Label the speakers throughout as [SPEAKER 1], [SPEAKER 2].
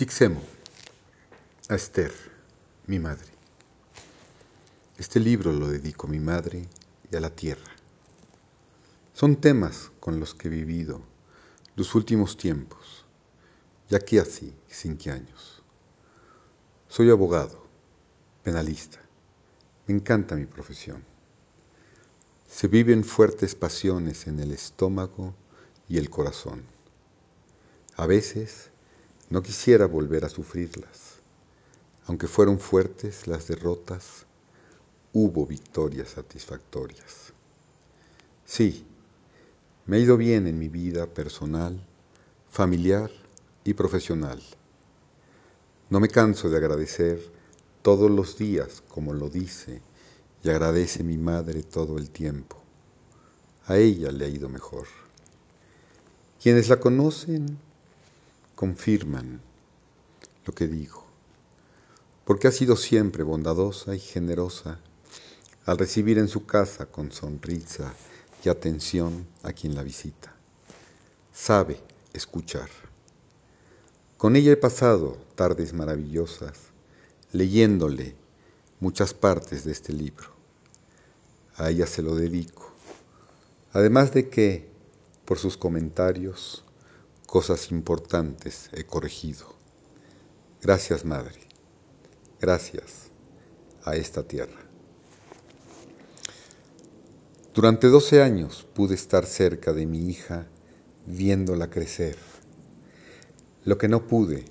[SPEAKER 1] Sixemo, a Esther, mi madre. Este libro lo dedico a mi madre y a la tierra. Son temas con los que he vivido los últimos tiempos, ya que así, cinco años. Soy abogado, penalista. Me encanta mi profesión. Se viven fuertes pasiones en el estómago y el corazón. A veces no quisiera volver a sufrirlas. Aunque fueron fuertes las derrotas, hubo victorias satisfactorias. Sí, me ha ido bien en mi vida personal, familiar y profesional. No me canso de agradecer todos los días, como lo dice y agradece mi madre todo el tiempo. A ella le ha ido mejor. Quienes la conocen confirman lo que digo, porque ha sido siempre bondadosa y generosa al recibir en su casa con sonrisa y atención a quien la visita. Sabe escuchar. Con ella he pasado tardes maravillosas leyéndole muchas partes de este libro. A ella se lo dedico. Además de que, por sus comentarios, cosas importantes he corregido. Gracias, Madre. Gracias a esta tierra. Durante 12 años pude estar cerca de mi hija viéndola crecer. Lo que no pude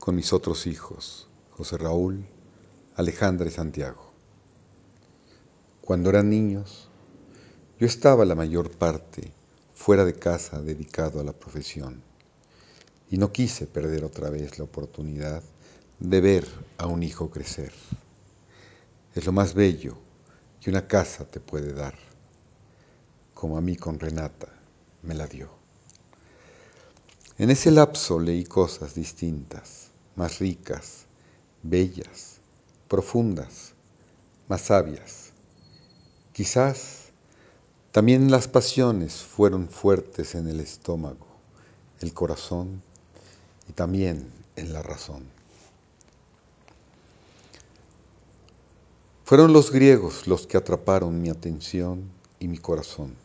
[SPEAKER 1] con mis otros hijos, José Raúl, Alejandra y Santiago. Cuando eran niños, yo estaba la mayor parte fuera de casa dedicado a la profesión. Y no quise perder otra vez la oportunidad de ver a un hijo crecer. Es lo más bello que una casa te puede dar, como a mí con Renata me la dio. En ese lapso leí cosas distintas, más ricas, bellas, profundas, más sabias. Quizás también las pasiones fueron fuertes en el estómago, el corazón y también en la razón. Fueron los griegos los que atraparon mi atención y mi corazón.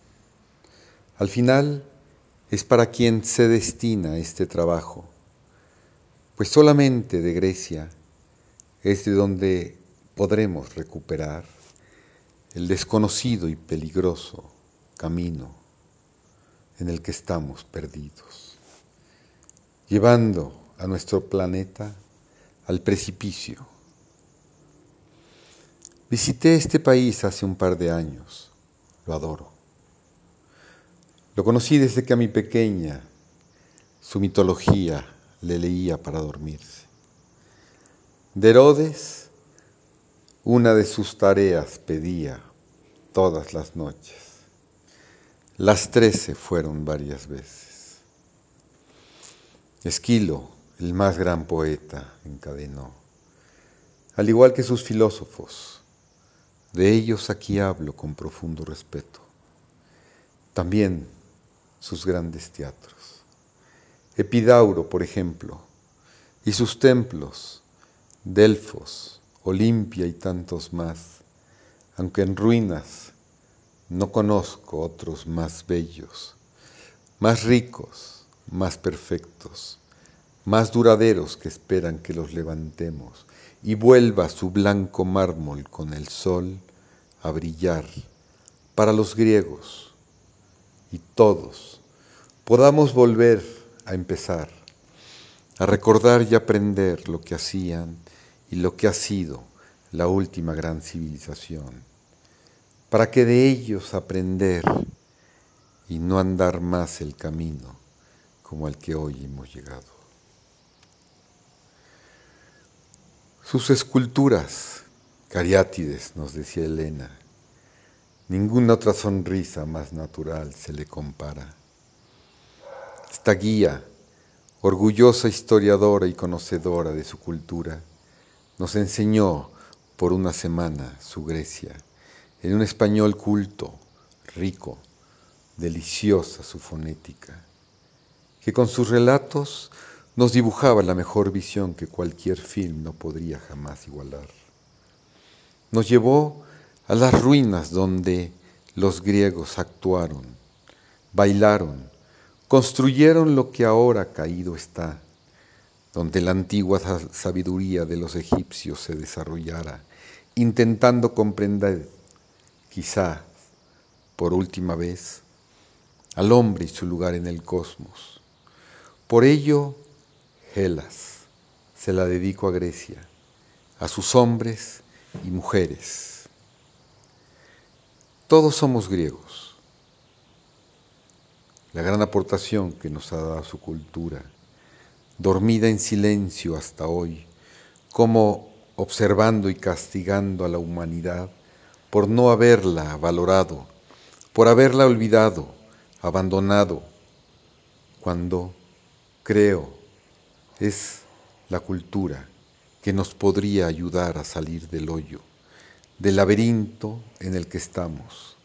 [SPEAKER 1] Al final es para quien se destina este trabajo, pues solamente de Grecia es de donde podremos recuperar el desconocido y peligroso camino en el que estamos perdidos, llevando a nuestro planeta al precipicio. Visité este país hace un par de años, lo adoro. Lo conocí desde que a mi pequeña su mitología le leía para dormirse. De Herodes, una de sus tareas pedía todas las noches las trece fueron varias veces. Esquilo, el más gran poeta, encadenó, al igual que sus filósofos. De ellos aquí hablo con profundo respeto. También sus grandes teatros. Epidauro, por ejemplo, y sus templos, Delfos, Olimpia y tantos más, aunque en ruinas no conozco otros más bellos, más ricos, más perfectos, más duraderos que esperan que los levantemos y vuelva su blanco mármol con el sol a brillar para los griegos y todos podamos volver a empezar, a recordar y aprender lo que hacían y lo que ha sido la última gran civilización para que de ellos aprender y no andar más el camino como al que hoy hemos llegado. Sus esculturas, cariátides, nos decía Elena, ninguna otra sonrisa más natural se le compara. Esta guía, orgullosa historiadora y conocedora de su cultura, nos enseñó por una semana su Grecia en un español culto, rico, deliciosa su fonética, que con sus relatos nos dibujaba la mejor visión que cualquier film no podría jamás igualar. Nos llevó a las ruinas donde los griegos actuaron, bailaron, construyeron lo que ahora caído está, donde la antigua sabiduría de los egipcios se desarrollara, intentando comprender, quizá por última vez, al hombre y su lugar en el cosmos. Por ello, Helas se la dedico a Grecia, a sus hombres y mujeres. Todos somos griegos. La gran aportación que nos ha dado su cultura, dormida en silencio hasta hoy, como observando y castigando a la humanidad por no haberla valorado, por haberla olvidado, abandonado, cuando creo es la cultura que nos podría ayudar a salir del hoyo, del laberinto en el que estamos.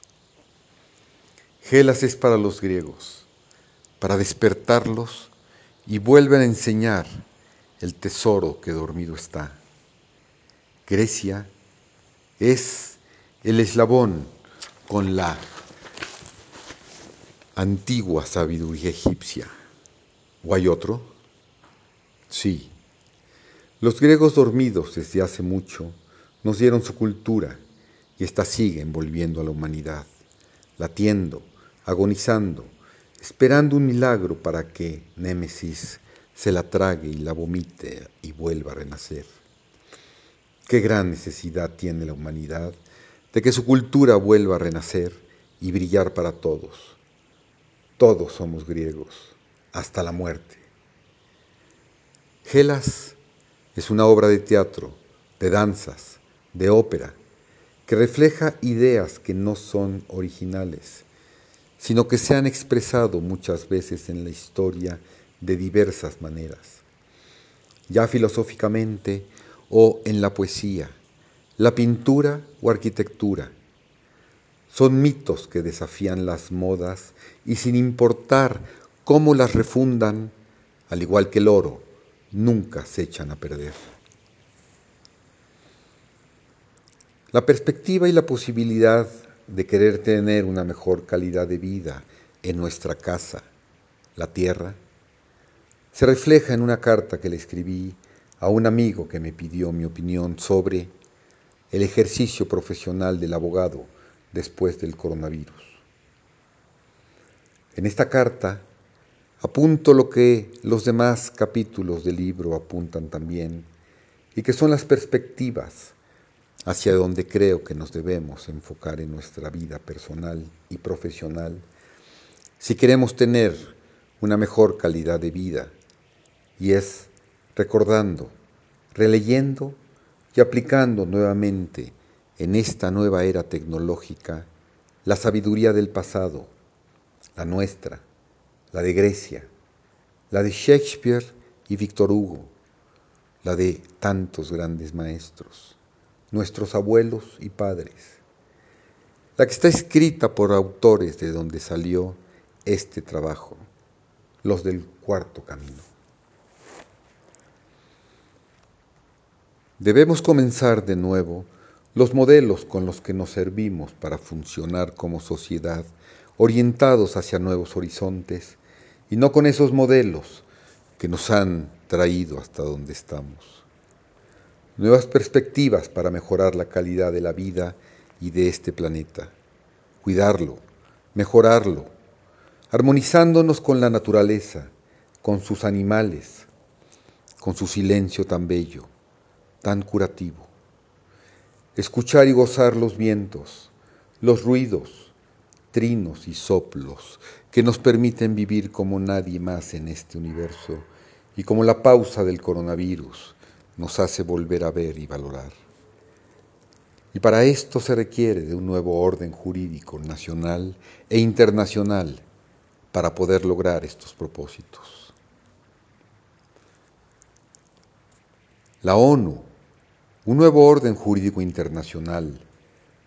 [SPEAKER 1] Gelas es para los griegos, para despertarlos y vuelven a enseñar el tesoro que dormido está. Grecia es el eslabón con la antigua sabiduría egipcia. ¿O hay otro? Sí. Los griegos dormidos desde hace mucho nos dieron su cultura y ésta sigue envolviendo a la humanidad, latiendo, agonizando, esperando un milagro para que Némesis se la trague y la vomite y vuelva a renacer. Qué gran necesidad tiene la humanidad de que su cultura vuelva a renacer y brillar para todos. Todos somos griegos, hasta la muerte. Gelas es una obra de teatro, de danzas, de ópera, que refleja ideas que no son originales, sino que se han expresado muchas veces en la historia de diversas maneras, ya filosóficamente o en la poesía, la pintura o arquitectura son mitos que desafían las modas y sin importar cómo las refundan, al igual que el oro, nunca se echan a perder. La perspectiva y la posibilidad de querer tener una mejor calidad de vida en nuestra casa, la tierra, se refleja en una carta que le escribí a un amigo que me pidió mi opinión sobre el ejercicio profesional del abogado después del coronavirus. En esta carta apunto lo que los demás capítulos del libro apuntan también y que son las perspectivas hacia donde creo que nos debemos enfocar en nuestra vida personal y profesional si queremos tener una mejor calidad de vida y es recordando, releyendo y aplicando nuevamente en esta nueva era tecnológica la sabiduría del pasado, la nuestra, la de Grecia, la de Shakespeare y Víctor Hugo, la de tantos grandes maestros, nuestros abuelos y padres, la que está escrita por autores de donde salió este trabajo, los del cuarto camino. Debemos comenzar de nuevo los modelos con los que nos servimos para funcionar como sociedad, orientados hacia nuevos horizontes, y no con esos modelos que nos han traído hasta donde estamos. Nuevas perspectivas para mejorar la calidad de la vida y de este planeta, cuidarlo, mejorarlo, armonizándonos con la naturaleza, con sus animales, con su silencio tan bello, tan curativo escuchar y gozar los vientos, los ruidos, trinos y soplos que nos permiten vivir como nadie más en este universo y como la pausa del coronavirus nos hace volver a ver y valorar. Y para esto se requiere de un nuevo orden jurídico nacional e internacional para poder lograr estos propósitos. La ONU un nuevo orden jurídico internacional,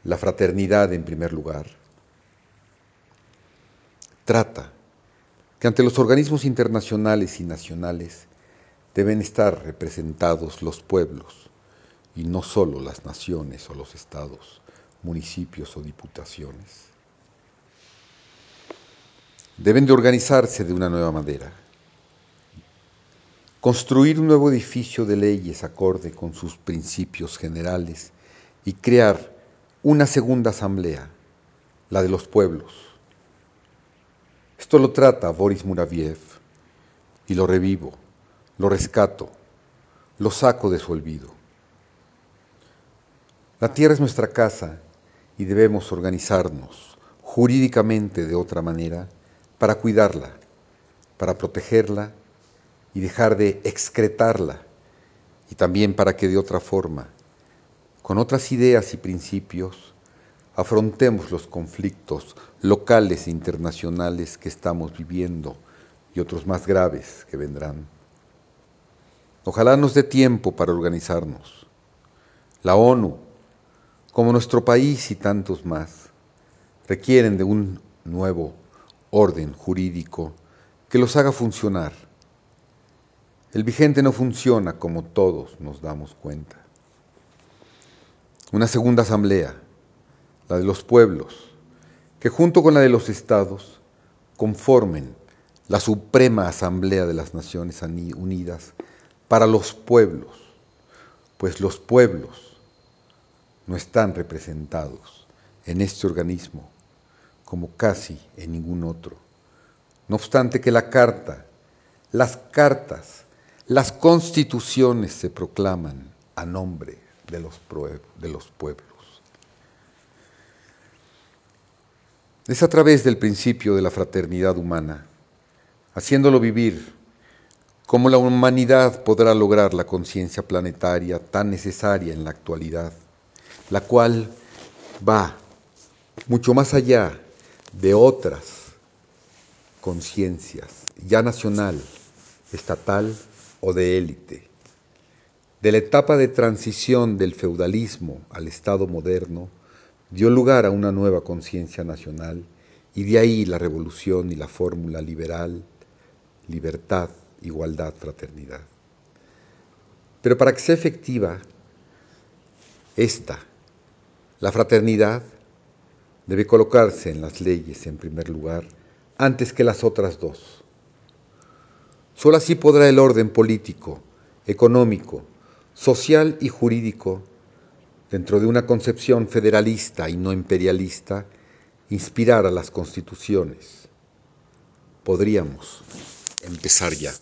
[SPEAKER 1] la fraternidad en primer lugar, trata que ante los organismos internacionales y nacionales deben estar representados los pueblos y no solo las naciones o los estados, municipios o diputaciones. Deben de organizarse de una nueva manera, construir un nuevo edificio de leyes acorde con sus principios generales y crear una segunda asamblea, la de los pueblos. Esto lo trata Boris Muraviev y lo revivo, lo rescato, lo saco de su olvido. La tierra es nuestra casa y debemos organizarnos jurídicamente de otra manera para cuidarla, para protegerla y dejar de excretarla, y también para que de otra forma, con otras ideas y principios, afrontemos los conflictos locales e internacionales que estamos viviendo y otros más graves que vendrán. Ojalá nos dé tiempo para organizarnos. La ONU, como nuestro país y tantos más, requieren de un nuevo orden jurídico que los haga funcionar. El vigente no funciona como todos nos damos cuenta. Una segunda asamblea, la de los pueblos, que junto con la de los estados conformen la Suprema Asamblea de las Naciones Unidas para los pueblos, pues los pueblos no están representados en este organismo como casi en ningún otro. No obstante que la carta, las cartas, las constituciones se proclaman a nombre de los, de los pueblos. Es a través del principio de la fraternidad humana, haciéndolo vivir cómo la humanidad podrá lograr la conciencia planetaria tan necesaria en la actualidad, la cual va mucho más allá de otras conciencias, ya nacional, estatal o de élite. De la etapa de transición del feudalismo al Estado moderno, dio lugar a una nueva conciencia nacional y de ahí la revolución y la fórmula liberal, libertad, igualdad, fraternidad. Pero para que sea efectiva esta, la fraternidad, debe colocarse en las leyes en primer lugar antes que las otras dos. Solo así podrá el orden político, económico, social y jurídico, dentro de una concepción federalista y no imperialista, inspirar a las constituciones. Podríamos empezar ya.